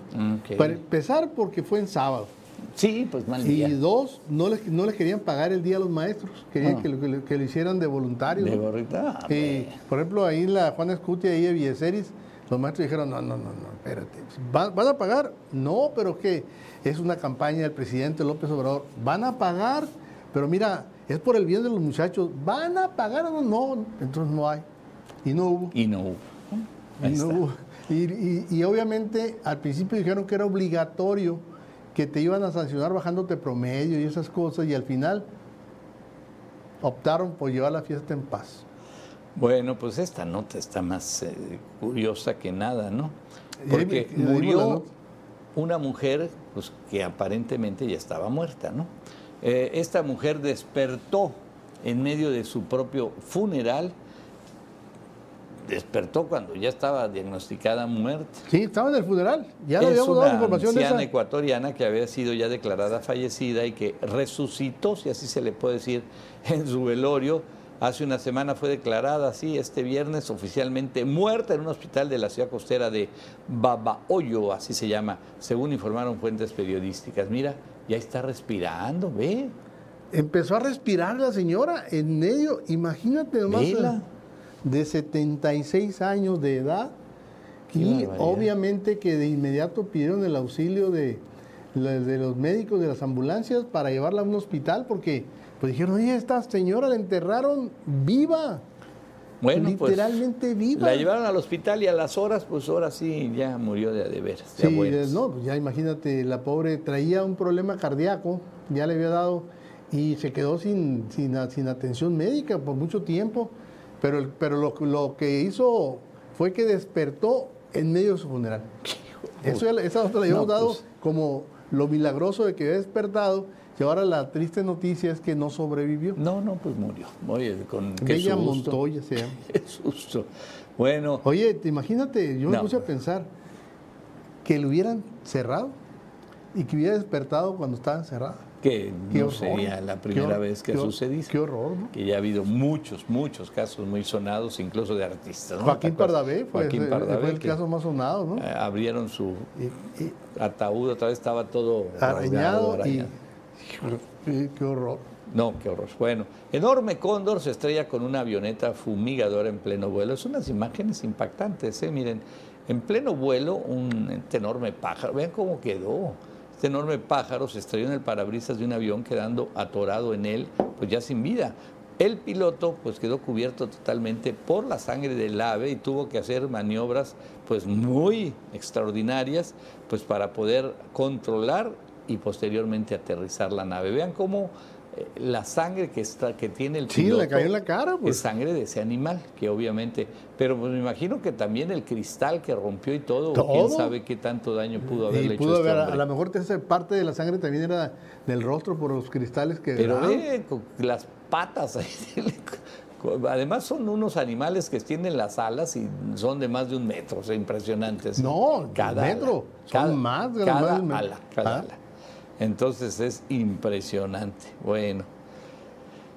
C: Para empezar, porque fue en sábado.
B: Sí, pues mal
C: día. Y dos, no les, no les querían pagar el día a los maestros, querían ah. que, lo, que, lo hicieran de voluntarios.
B: De gorrita.
C: Y, por ejemplo, ahí en la Juana Escutia, ahí en Villeceris, los maestros dijeron, no, no, no, no, espérate. ¿Van, a pagar? No, pero que es una campaña del presidente López Obrador. ¿Van a pagar? Pero mira, es por el bien de los muchachos. ¿Van a pagar o no? No, entonces no hay. Y no hubo.
B: Y no hubo.
C: y no hubo. Y, obviamente al principio dijeron que era obligatorio que te iban a sancionar bajándote promedio y esas cosas y al final optaron por llevar la fiesta en paz.
B: Bueno, pues esta nota está más eh, curiosa que nada, ¿no?
C: Y ahí
B: Porque
C: y ahí
B: murió una mujer pues, que aparentemente ya estaba muerta, ¿no? Eh, esta mujer despertó en medio de su propio funeral, despertó cuando ya estaba diagnosticada muerta.
C: Sí, estaba en el funeral. Ya le habíamos dado información de
B: anciana
C: esa.
B: ecuatoriana que había sido ya declarada fallecida y que resucitó, si así se le puede decir, en su velorio. Hace una semana fue declarada así, este viernes, oficialmente muerta en un hospital de la ciudad costera de Babahoyo, así se llama, según informaron fuentes periodísticas. Mira, ya está respirando, ve.
C: Empezó a respirar la señora en medio, imagínate nomás,
B: Vela.
C: De 76 años de edad. Y obviamente que de inmediato pidieron el auxilio de, los médicos de las ambulancias para llevarla a un hospital porque pues dijeron, oye, esta señora la enterraron viva.
B: Bueno, pues
C: Literalmente viva.
B: la llevaron al hospital y a las horas, pues ahora sí, ya murió de, de veras. de
C: Sí, no, pues ya imagínate, la pobre traía un problema cardíaco, ya le había dado y se quedó sin, sin atención médica por mucho tiempo, pero, el- pero lo, lo que hizo fue que despertó en medio de su funeral. Eso, esa otra la habíamos
B: No,
C: dado
B: pues.
C: como lo milagroso de que había despertado y ahora la triste noticia es que no sobrevivió.
B: No, no, pues murió. Oye, con qué
C: Bella
B: susto.
C: Montoya se llama.
B: Qué susto. Bueno,
C: Oye, te imagínate, yo me
B: No.
C: puse a pensar que lo hubieran cerrado y que hubiera despertado cuando estaba encerrada.
B: Que
C: Qué
B: no
C: horror.
B: sería la primera vez que
C: qué
B: sucediese.
C: Qué horror, ¿no?
B: Que ya ha habido muchos, muchos casos muy sonados, incluso de artistas. ¿no?
C: Joaquín. Pardavé fue,
B: Joaquín
C: ese-
B: Pardavé,
C: fue el
B: que,
C: caso más sonado, ¿no?
B: eh, abrieron su
C: Y- y
B: ataúd, otra vez estaba todo rasgado,
C: arañado y...
B: arañado.
C: Qué, horror.
B: No, qué horror. Bueno, enorme cóndor se estrella con una avioneta fumigadora en pleno vuelo. Es unas imágenes impactantes, ¿eh? Miren, en pleno vuelo, un enorme pájaro. Vean cómo quedó. Este enorme pájaro se estrelló en el parabrisas de un avión, quedando atorado en él, pues ya sin vida. El piloto pues quedó cubierto totalmente por la sangre del ave y tuvo que hacer maniobras pues muy extraordinarias pues para poder controlar y posteriormente aterrizar la nave. Vean cómo la sangre que está que tiene el
C: Sí,
B: piloto
C: le cayó en la cara, pues.
B: es sangre de ese animal, que obviamente, pero pues me imagino que también el cristal que rompió y todo,
C: Todo.
B: quién sabe qué tanto daño pudo haberle
C: Y
B: hecho
C: pudo
B: este
C: haber, a lo mejor parte de la sangre también era del rostro por los cristales que...
B: Pero ve las patas. Además son unos animales que extienden las alas y son de más de un metro, o sea, impresionantes.
C: No,
B: cada
C: metro.
B: ala,
C: Son más de-
B: cada
C: más de un metro.
B: ala, cada
C: Ah.
B: ala. Entonces es impresionante. Bueno.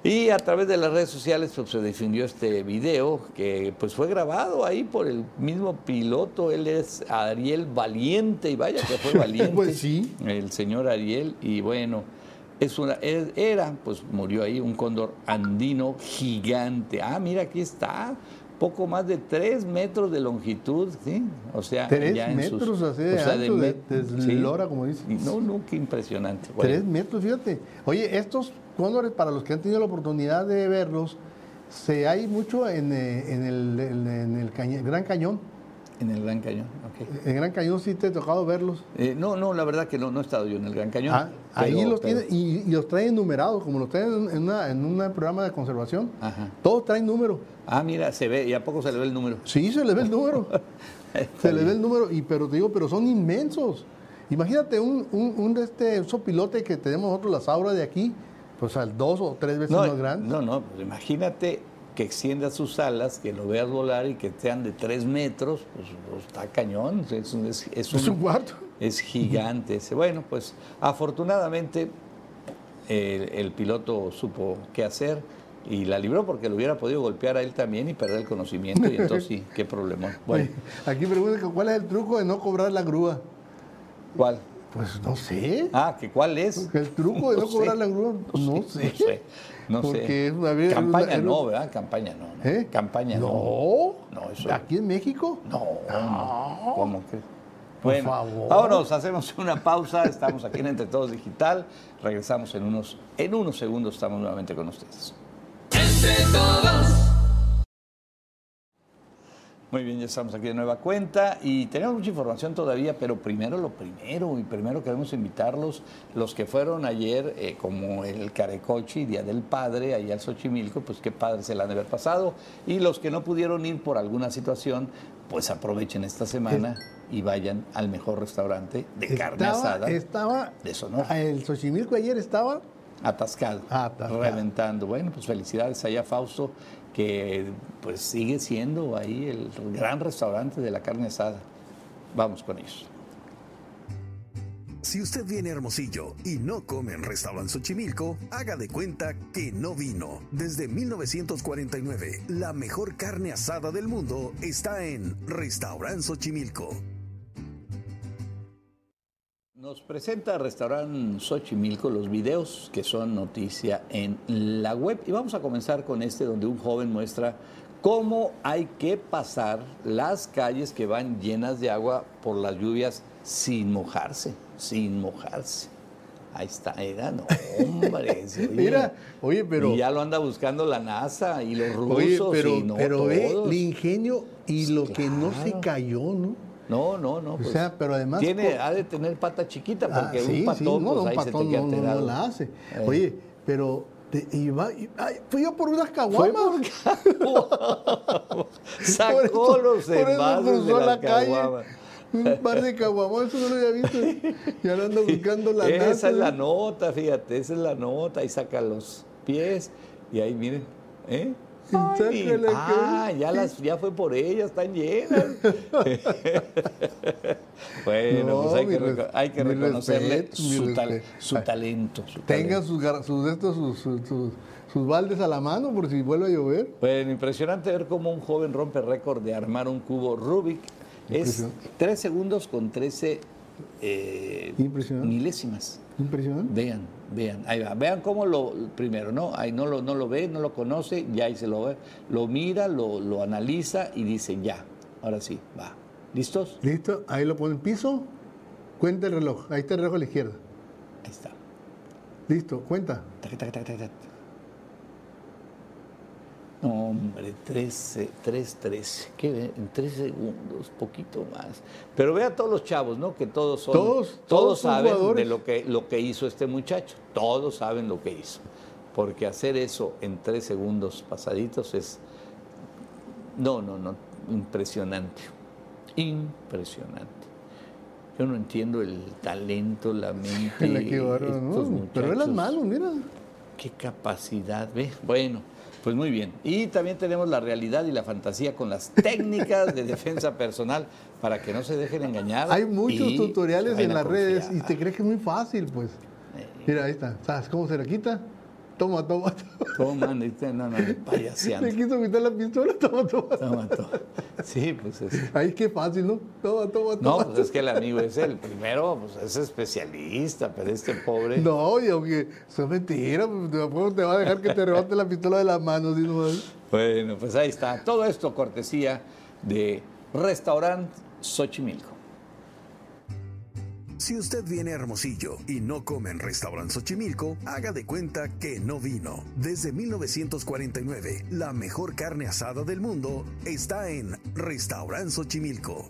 B: Y a través de las redes sociales pues, se difundió este video que pues fue grabado ahí por el mismo piloto. Él es Ariel Valiente y vaya que fue valiente.
C: Pues sí.
B: El señor Ariel y bueno, es una es- era pues murió ahí un cóndor andino gigante. Ah, mira aquí está. Poco más de tres metros de longitud, ¿sí? O sea,
C: Tres
B: ya en sus-
C: metros así de
B: o sea,
C: ancho, de- de eslora, como dicen.
B: No, no, qué impresionante. Bueno,
C: Tres metros, fíjate. Oye, estos cóndores, para los que han tenido la oportunidad de verlos, se hay mucho en, eh, en el, en- en el Gran Cañón.
B: En el Gran Cañón.
C: En Gran Cañón sí te ha tocado verlos.
B: Eh, no, no, la verdad que no, no he estado yo en el Gran Cañón.
C: Ah, ahí
B: pero-
C: los
B: pero-
C: tienen y, y los traen numerados, como los traen en, una- en un programa de conservación.
B: Ajá.
C: Todos traen número.
B: Ah, mira, se ve, ¿y a poco se le ve el número?
C: Sí, se le ve el número. se le ve el número, y, pero te digo, pero son inmensos. Imagínate un, un, un de este sopilote que tenemos nosotros, las auras de aquí, pues al dos o tres veces
B: No,
C: más grande.
B: no, no, pues imagínate que extienda sus alas, que lo veas volar y que sean de tres metros, pues, pues, está cañón, es, un- es- es
C: Es
B: un-. Es gigante ese. Bueno, pues afortunadamente el, el piloto supo qué hacer y la libró porque lo hubiera podido golpear a él también y perder el conocimiento y entonces sí, qué problema. Bueno,
C: Aquí preguntan cuál es el truco de no cobrar la grúa.
B: ¿cuál?
C: Pues no sé.
B: Ah, ¿que cuál es?
C: El truco de no, cobrar la grúa, no sé.
B: No sé. No
C: Porque
B: sé.
C: es una vez-
B: Campaña
C: una-
B: no, ¿verdad? Campaña no. no.
C: ¿Eh?
B: Campaña no.
C: No.
B: No, eso.
C: ¿Aquí en México?
B: No, no. ¿Cómo que?
C: Por
B: Bueno,
C: favor.
B: vámonos, hacemos una pausa. Estamos aquí en Entre Todos Digital. Regresamos en unos, en unos segundos. Estamos nuevamente con ustedes.
A: Entre todos,
B: Muy bien, ya estamos aquí de nueva cuenta y tenemos mucha información todavía, pero primero lo primero, y primero queremos invitarlos, los que fueron ayer, eh, como el Carecochi, Día del Padre, allá al Xochimilco, pues qué padre se la han de haber pasado, y los que no pudieron ir por alguna situación, pues aprovechen esta semana y vayan al mejor restaurante de carne asada
C: estaba,
B: de Sonora.
C: el Xochimilco ayer estaba
B: Atascado,
C: Atascado.
B: reventando. Bueno, pues felicidades allá Fausto, que pues sigue siendo ahí el gran restaurante de la carne asada. Vamos con ellos.
E: Si usted viene Hermosillo y no come en Restaurant Xochimilco, haga de cuenta que no vino. Desde 1949, la mejor carne asada del mundo está en Restaurant Xochimilco.
B: Nos presenta Restaurant Xochimilco los videos que son noticia en la web. Y vamos a comenzar con este donde un joven muestra cómo hay que pasar las calles que van llenas de agua por las lluvias sin mojarse, sin mojarse. Ahí está, era, no, hombre. oye.
C: Mira, oye, pero-
B: Y ya lo anda buscando la NASA y los rusos
C: Oye, pero,
B: y no
C: pero ve
B: todos.
C: el ingenio y lo que no se cayó, ¿no?
B: No, no, no. pues,
C: sea, pero además
B: Tiene,
C: por-
B: ha de tener pata chiquita porque
C: Ah, sí,
B: un patón,
C: sí, no,
B: pues,
C: un
B: ahí se te
C: patón
B: queda
C: no, no, no la hace.
B: Eh.
C: Oye, pero te iba, y- ay, fui yo por unas caguamas.
B: por- Sacó
C: Por eso-
B: los
C: por eso
B: envases de
C: cruzó
B: las
C: la calle.
B: caguamas.
C: Un par de caguamas, eso no lo había visto. Y ahora ando buscando la
B: Esa
C: nata,
B: es la
C: ¿no?
B: nota, fíjate, esa es la nota. Ahí saca los pies y ahí miren. ¿eh? Ay, ah, ya, las, ya fue por ellas, están llenas. bueno,
C: No,
B: pues hay que,
C: res-
B: hay reconocerle
C: respeto,
B: su, tal-
C: respeto.
B: su talento. su
C: Tengan
B: talento.
C: sus, sus, sus, sus, sus- sus baldes a la mano por si vuelve a llover.
B: Bueno, impresionante ver cómo un joven rompe récord de armar un cubo Rubik. Es
C: Impresionante.
B: 3 segundos con 13 eh,
C: Impresionante.
B: milésimas.
C: Impresionante.
B: Vean, vean, ahí va. Vean cómo lo, primero, ¿no? Ahí no lo, no lo ve, no lo conoce, ya ahí se lo ve. Lo mira, lo, lo analiza y dice, ya, ahora sí, va. ¿Listos?
C: ¿Listo? Ahí lo pone en piso. Cuenta el reloj. Ahí está el reloj a la izquierda.
B: Ahí está.
C: Listo, cuenta.
B: Tac, tac, tac. No, hombre, 13, 3, 13. ¿Qué? En 3 segundos, poquito más. Pero ve a todos los chavos, ¿no? Que todos son.
C: Todos, todos son
B: saben
C: jugadores.
B: de lo que, lo que hizo este muchacho. Todos saben lo que hizo. Porque hacer eso en 3 segundos pasaditos es. No, no, no. Impresionante. Impresionante. Yo no entiendo el talento, la mente.
C: En la que bárbaro,
B: estos
C: ¿no? Pero ve las
B: muchachos.
C: manos, mira.
B: Qué capacidad, ve. Bueno, pues muy bien. Y también tenemos la realidad y la fantasía con las técnicas de defensa personal para que no se dejen engañar.
C: Hay muchos tutoriales en las redes y te crees que es muy fácil, pues. Mira, ahí está. ¿Sabes cómo se le quita? Toma, toma, toma.
B: Toma, no, no, no,
C: Le
B: payaseando.
C: quiso quitar la pistola, toma, toma.
B: Toma, toma. Sí, pues es.
C: Ahí qué fácil, ¿no? Toma, toma,
B: No,
C: toma.
B: pues es que el amigo es el primero, pues es especialista, pero este pobre.
C: No, y aunque eso es mentira, pues, tampoco te va a dejar que te rebate la pistola de las manos. ¿sí, nomás?
B: Bueno, pues ahí está. Todo esto cortesía de Restaurant Xochimilco.
E: Si usted viene a Hermosillo y no come en Restaurant Xochimilco, haga de cuenta que no vino. Desde 1949, la mejor carne asada del mundo está en Restaurant Xochimilco.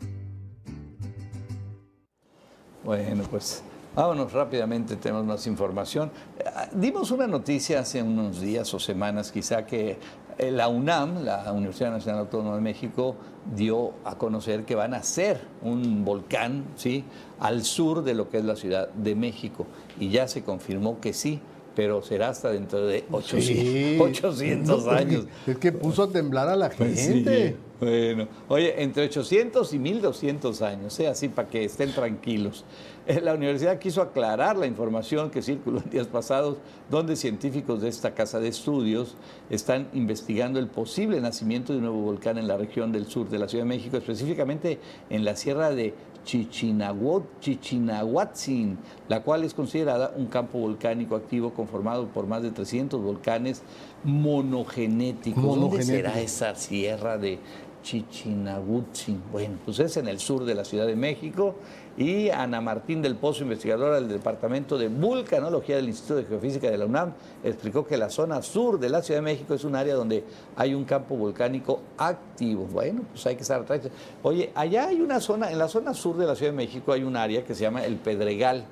B: Bueno, pues vámonos rápidamente, tenemos más información. Eh, Dimos una noticia hace unos días o semanas quizá que la UNAM, la Universidad Nacional Autónoma de México, dio a conocer que van a hacer un volcán, ¿sí? Al sur de lo que es la Ciudad de México. Y ya se confirmó que sí, pero será hasta dentro de 800,
C: Sí.
B: 800
C: No, es que-
B: años.
C: Es que puso a temblar a la
B: Pues sí,
C: gente.
B: Bueno, oye, entre 800 y 1200 años, ¿eh? así para que estén tranquilos. La universidad quiso aclarar la información que circuló en días pasados, donde científicos de esta casa de estudios están investigando el posible nacimiento de un nuevo volcán en la región del sur de la Ciudad de México, específicamente en la sierra de Chichinahuat- Chichinahuatzin, la cual es considerada un campo volcánico activo conformado por más de 300 volcanes monogenéticos. ¿Dónde será esa sierra de Chichinagutzin. Bueno, pues es en el sur de la Ciudad de México. Y Ana Martín del Pozo, investigadora del Departamento de Vulcanología del Instituto de Geofísica de la UNAM, explicó que la zona sur de la Ciudad de México es un área donde hay un campo volcánico activo. Bueno, pues hay que estar atrás. Oye, allá hay una zona, en la zona sur de la Ciudad de México hay un área que se llama el Pedregal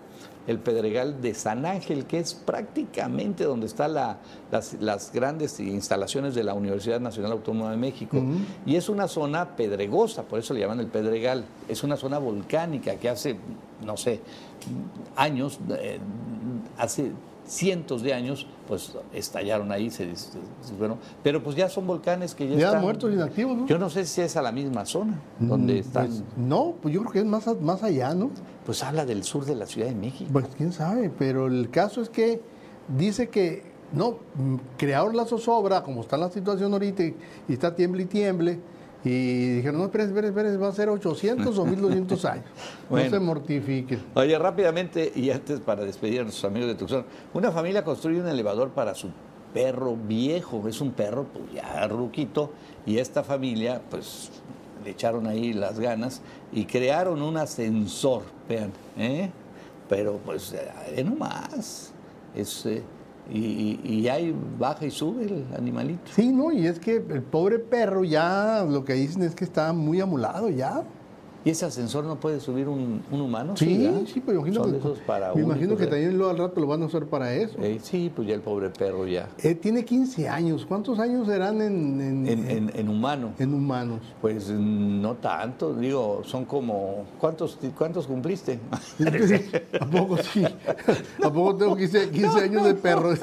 B: el Pedregal de San Ángel, que es prácticamente donde están la, las, grandes instalaciones de la Universidad Nacional Autónoma de México. Y es una zona pedregosa, por eso le llaman el Pedregal. Es una zona volcánica que hace, no sé, años, eh, hace cientos de años, pues estallaron ahí, se, bueno, pero pues ya son volcanes que ya,
C: ya
B: están
C: muertos inactivos, ¿no?
B: Yo no sé si es a la misma zona donde
C: Mm,
B: están.
C: pues, no, pues yo creo que es más, más allá, ¿no?
B: Pues habla del sur de la Ciudad de México.
C: Pues quién sabe, pero el caso es que dice que no, mm, crearon la zozobra, como está la situación ahorita y, y está tiemble y tiemble, y dijeron, no, esperen, esperen, va a ser 800 o 1200 años.
B: Bueno.
C: No se mortifiquen.
B: Oye, rápidamente, y antes para despedir a nuestros amigos de Tucson, una familia construye un elevador para su perro viejo, es un perro pues ya ruquito, y esta familia pues echaron ahí las ganas y crearon un ascensor, vean, ¿eh? pero pues eh, nomás, es, eh, y, y ahí baja y sube el animalito.
C: Sí, no, y es que el pobre perro ya, lo que dicen es que está muy amulado ya.
B: ¿Y ese ascensor no puede subir un, un humano?
C: Sí,
B: ¿verdad?
C: sí, pero imagino
B: Son
C: que,
B: esos para
C: me imagino que
B: ¿eh?
C: también lo, al rato lo van a usar para eso.
B: Eh, sí, pues ya el pobre perro ya.
C: Eh, tiene 15 años. ¿Cuántos años serán en, en,
B: En, en- en humano.
C: en humanos?
B: Pues no tanto, digo, son como. ¿Cuántos, cuántos cumpliste?
C: ¿A poco sí? ¿A poco tengo 15, 15 años de perro?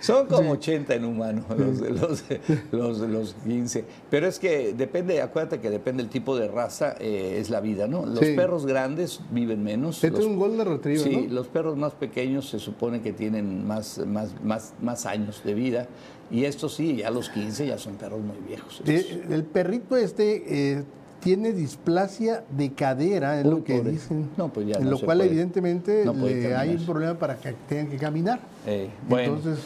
B: son como 80 en humano, los, los, los, los 15. Pero es que depende, acuérdate que depende del tipo de raza, eh, es la vida, ¿no? Los
C: Sí.
B: perros grandes viven menos.
C: Este es un Golden Retriever,
B: Sí,
C: ¿no?
B: los perros más pequeños se supone que tienen más, más, más, más años de vida. Y estos sí, ya los 15 ya son perros muy viejos.
C: el perrito este eh, tiene displasia de cadera, es
B: Uy,
C: lo que
B: pobre.
C: dicen.
B: No, pues ya
C: En
B: no
C: lo cual,
B: puede.
C: evidentemente,
B: No puede
C: le hay un problema para que tengan que caminar.
B: Eh, bueno.
C: Entonces,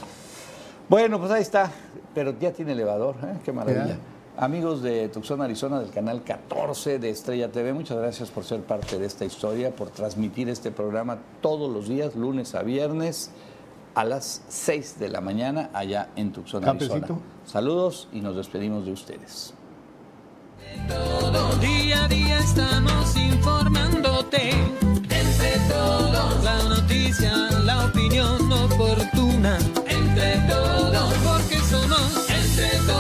B: Bueno, pues ahí está, pero ya tiene elevador, ¿eh? qué maravilla.
C: Ya.
B: Amigos de Tucson, Arizona, del canal 14 de Estrella TV, muchas gracias por ser parte de esta historia, por transmitir este programa todos los días, lunes a viernes, a las 6 de la mañana, allá en Tucson, Arizona. Campecito. Saludos y nos despedimos de ustedes.
A: Día a día estamos informándote. Entre todos. La noticia, la opinión oportuna. Entre todos. Porque somos. Entre todos